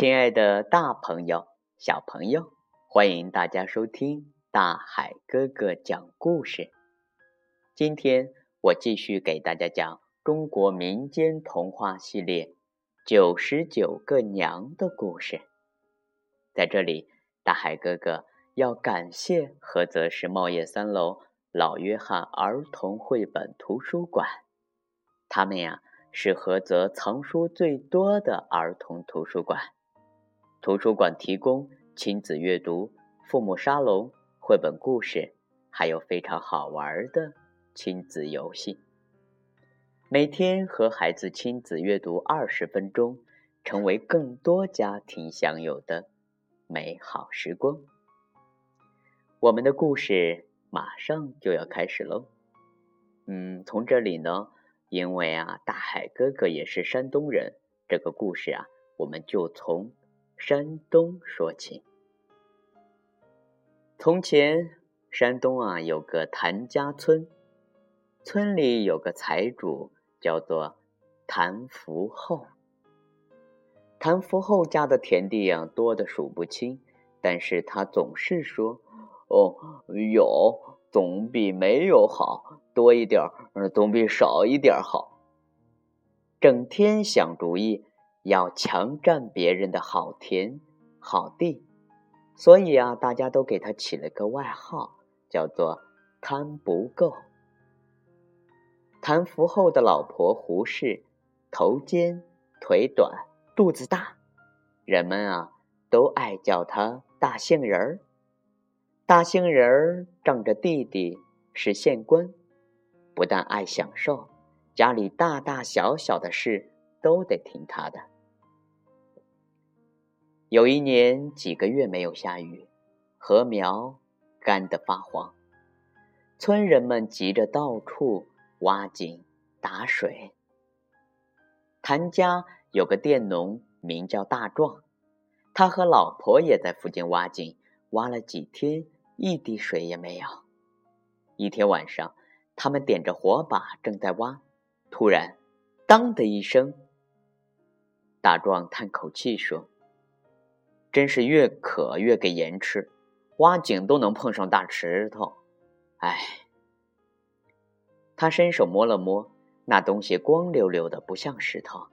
亲爱的大朋友、小朋友，欢迎大家收听大海哥哥讲故事。今天我继续给大家讲中国民间童话系列《九十九个娘》的故事。在这里，大海哥哥要感谢菏泽市茂业三楼老约翰儿童绘本图书馆，他们呀是菏泽藏书最多的儿童图书馆。图书馆提供亲子阅读、父母沙龙、绘本故事，还有非常好玩的亲子游戏。每天和孩子亲子阅读二十分钟，成为更多家庭享有的美好时光。我们的故事马上就要开始喽。嗯，从这里呢，因为啊，大海哥哥也是山东人，这个故事啊，我们就从。山东说起，从前山东啊有个谭家村，村里有个财主叫做谭福厚。谭福厚家的田地呀多的数不清，但是他总是说：“哦，有总比没有好，多一点儿总比少一点儿好。”整天想主意。要强占别人的好田好地，所以啊，大家都给他起了个外号，叫做“贪不够”。谭福厚的老婆胡氏，头尖腿短肚子大，人们啊都爱叫他“大杏仁儿”。大杏仁儿仗着弟弟是县官，不但爱享受，家里大大小小的事都得听他的。有一年几个月没有下雨，禾苗干得发黄，村人们急着到处挖井打水。谭家有个佃农名叫大壮，他和老婆也在附近挖井，挖了几天一滴水也没有。一天晚上，他们点着火把正在挖，突然“当”的一声，大壮叹口气说。真是越渴越给盐吃，挖井都能碰上大石头，哎！他伸手摸了摸，那东西光溜溜的，不像石头。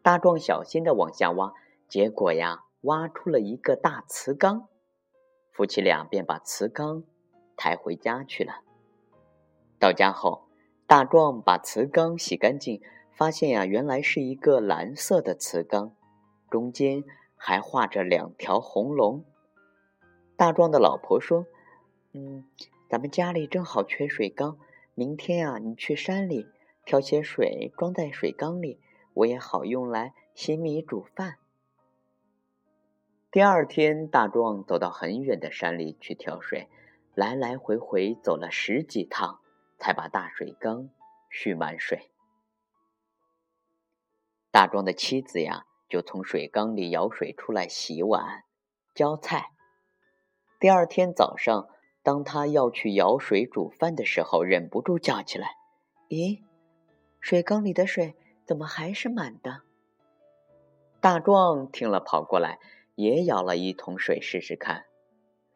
大壮小心的往下挖，结果呀，挖出了一个大瓷缸。夫妻俩便把瓷缸抬回家去了。到家后，大壮把瓷缸洗干净，发现呀，原来是一个蓝色的瓷缸，中间。还画着两条红龙。大壮的老婆说：“嗯，咱们家里正好缺水缸，明天啊，你去山里挑些水装在水缸里，我也好用来洗米煮饭。”第二天，大壮走到很远的山里去挑水，来来回回走了十几趟，才把大水缸蓄满水。大壮的妻子呀。就从水缸里舀水出来洗碗、浇菜。第二天早上，当他要去舀水煮饭的时候，忍不住叫起来：“咦，水缸里的水怎么还是满的？”大壮听了，跑过来也舀了一桶水试试看。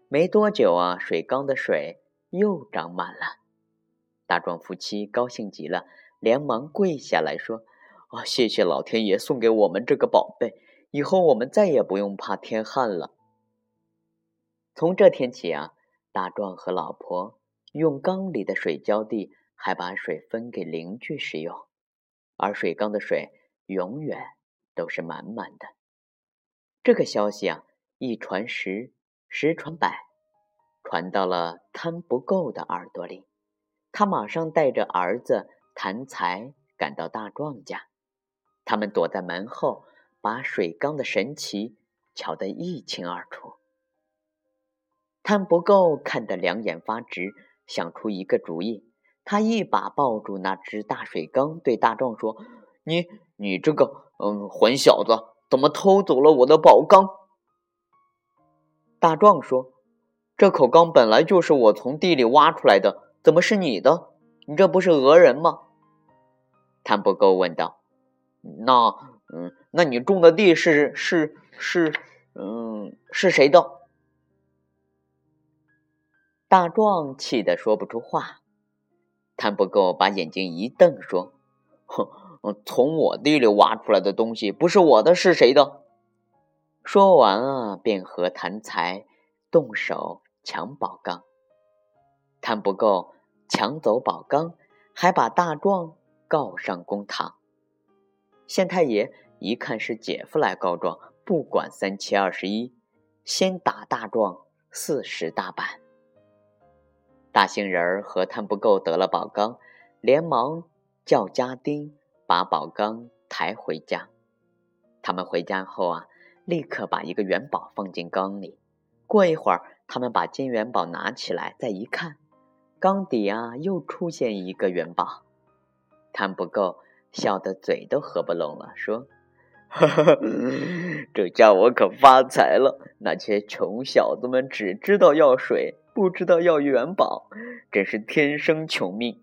没多久啊，水缸的水又涨满了。大壮夫妻高兴极了，连忙跪下来说。啊！谢谢老天爷送给我们这个宝贝，以后我们再也不用怕天旱了。从这天起啊，大壮和老婆用缸里的水浇地，还把水分给邻居使用，而水缸的水永远都是满满的。这个消息啊，一传十，十传百，传到了贪不够的耳朵里，他马上带着儿子谭才赶到大壮家。他们躲在门后，把水缸的神奇瞧得一清二楚。贪不够看得两眼发直，想出一个主意。他一把抱住那只大水缸，对大壮说：“你，你这个，嗯，混小子，怎么偷走了我的宝缸？”大壮说：“这口缸本来就是我从地里挖出来的，怎么是你的？你这不是讹人吗？”贪不够问道。那嗯，那你种的地是是是，嗯，是谁的？大壮气得说不出话。谭不够把眼睛一瞪，说：“哼，从我地里挖出来的东西不是我的，是谁的？”说完啊，便和谭才动手抢宝缸。谭不够抢走宝缸，还把大壮告上公堂。县太爷一看是姐夫来告状，不管三七二十一，先打大壮四十大板。大杏仁儿和摊不够得了宝缸，连忙叫家丁把宝缸抬回家。他们回家后啊，立刻把一个元宝放进缸里。过一会儿，他们把金元宝拿起来，再一看，缸底啊又出现一个元宝。摊不够。笑得嘴都合不拢了，说：“这下我可发财了！那些穷小子们只知道要水，不知道要元宝，真是天生穷命。”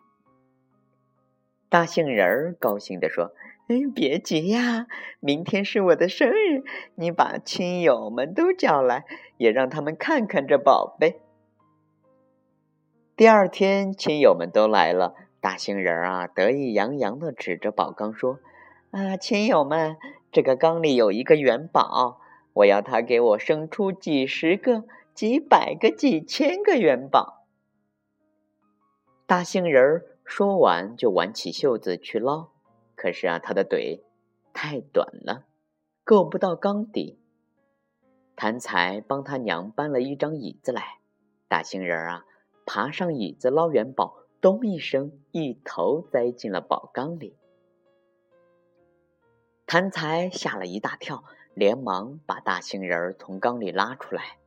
大杏仁儿高兴地说：“嗯，别急呀，明天是我的生日，你把亲友们都叫来，也让他们看看这宝贝。”第二天，亲友们都来了。大杏仁啊，得意洋洋地指着宝缸说：“啊，亲友们，这个缸里有一个元宝，我要它给我生出几十个、几百个、几千个元宝。”大杏仁说完，就挽起袖子去捞，可是啊，他的腿太短了，够不到缸底。谭才帮他娘搬了一张椅子来，大杏仁啊，爬上椅子捞元宝。咚一声，一头栽进了宝缸里。谭才吓了一大跳，连忙把大杏仁儿从缸里拉出来。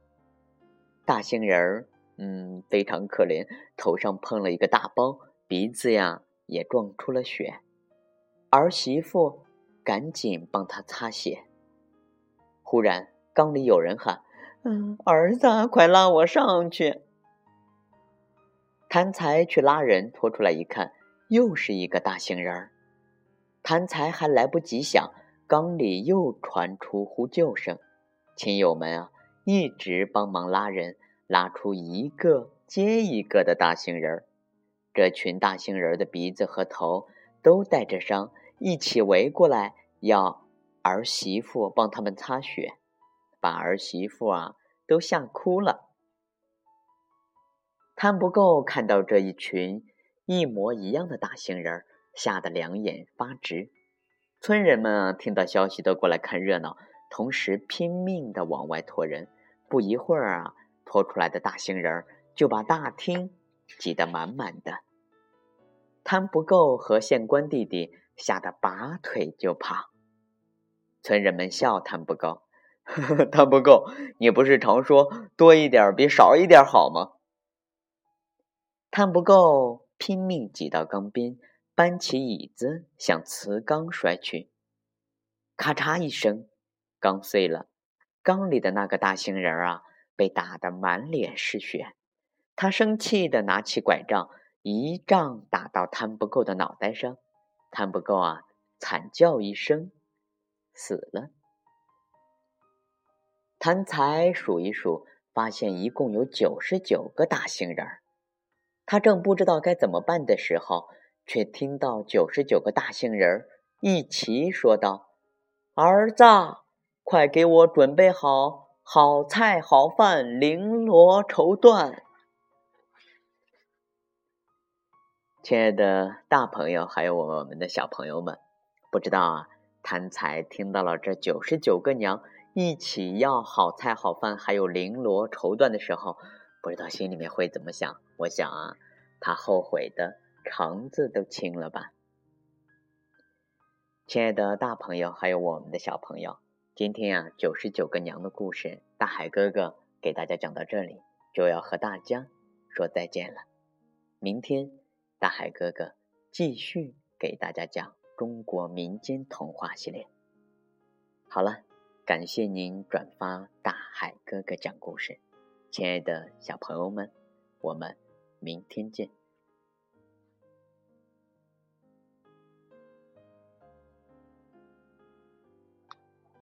大杏仁儿，嗯，非常可怜，头上碰了一个大包，鼻子呀也撞出了血。儿媳妇赶紧帮他擦血。忽然，缸里有人喊：“嗯，儿子，快拉我上去！”谭才去拉人，拖出来一看，又是一个大杏仁儿。谭才还来不及想，缸里又传出呼救声。亲友们啊，一直帮忙拉人，拉出一个接一个的大杏仁儿。这群大杏仁儿的鼻子和头都带着伤，一起围过来，要儿媳妇帮他们擦血，把儿媳妇啊都吓哭了。看不够，看到这一群一模一样的大杏仁，吓得两眼发直。村人们，听到消息都过来看热闹，同时拼命的往外拖人。不一会儿啊，拖出来的大杏仁就把大厅挤得满满的。贪不够和县官弟弟吓得拔腿就跑。村人们笑贪不够，呵呵，贪不够，你不是常说多一点比少一点好吗？看不够，拼命挤到缸边，搬起椅子向瓷缸摔去。咔嚓一声，缸碎了。缸里的那个大杏仁儿啊，被打得满脸是血。他生气的拿起拐杖，一杖打到摊不够的脑袋上。摊不够啊，惨叫一声，死了。贪财数一数，发现一共有九十九个大杏仁儿。他正不知道该怎么办的时候，却听到九十九个大杏仁一齐说道：“儿子，快给我准备好好菜好饭，绫罗绸缎。”亲爱的大朋友，还有我们的小朋友们，不知道啊，贪财听到了这九十九个娘一起要好菜好饭，还有绫罗绸缎的时候。不知道心里面会怎么想？我想啊，他后悔的肠子都青了吧。亲爱的大朋友，还有我们的小朋友，今天啊，九十九个娘的故事，大海哥哥给大家讲到这里，就要和大家说再见了。明天，大海哥哥继续给大家讲中国民间童话系列。好了，感谢您转发大海哥哥讲故事。亲爱的小朋友们，我们明天见。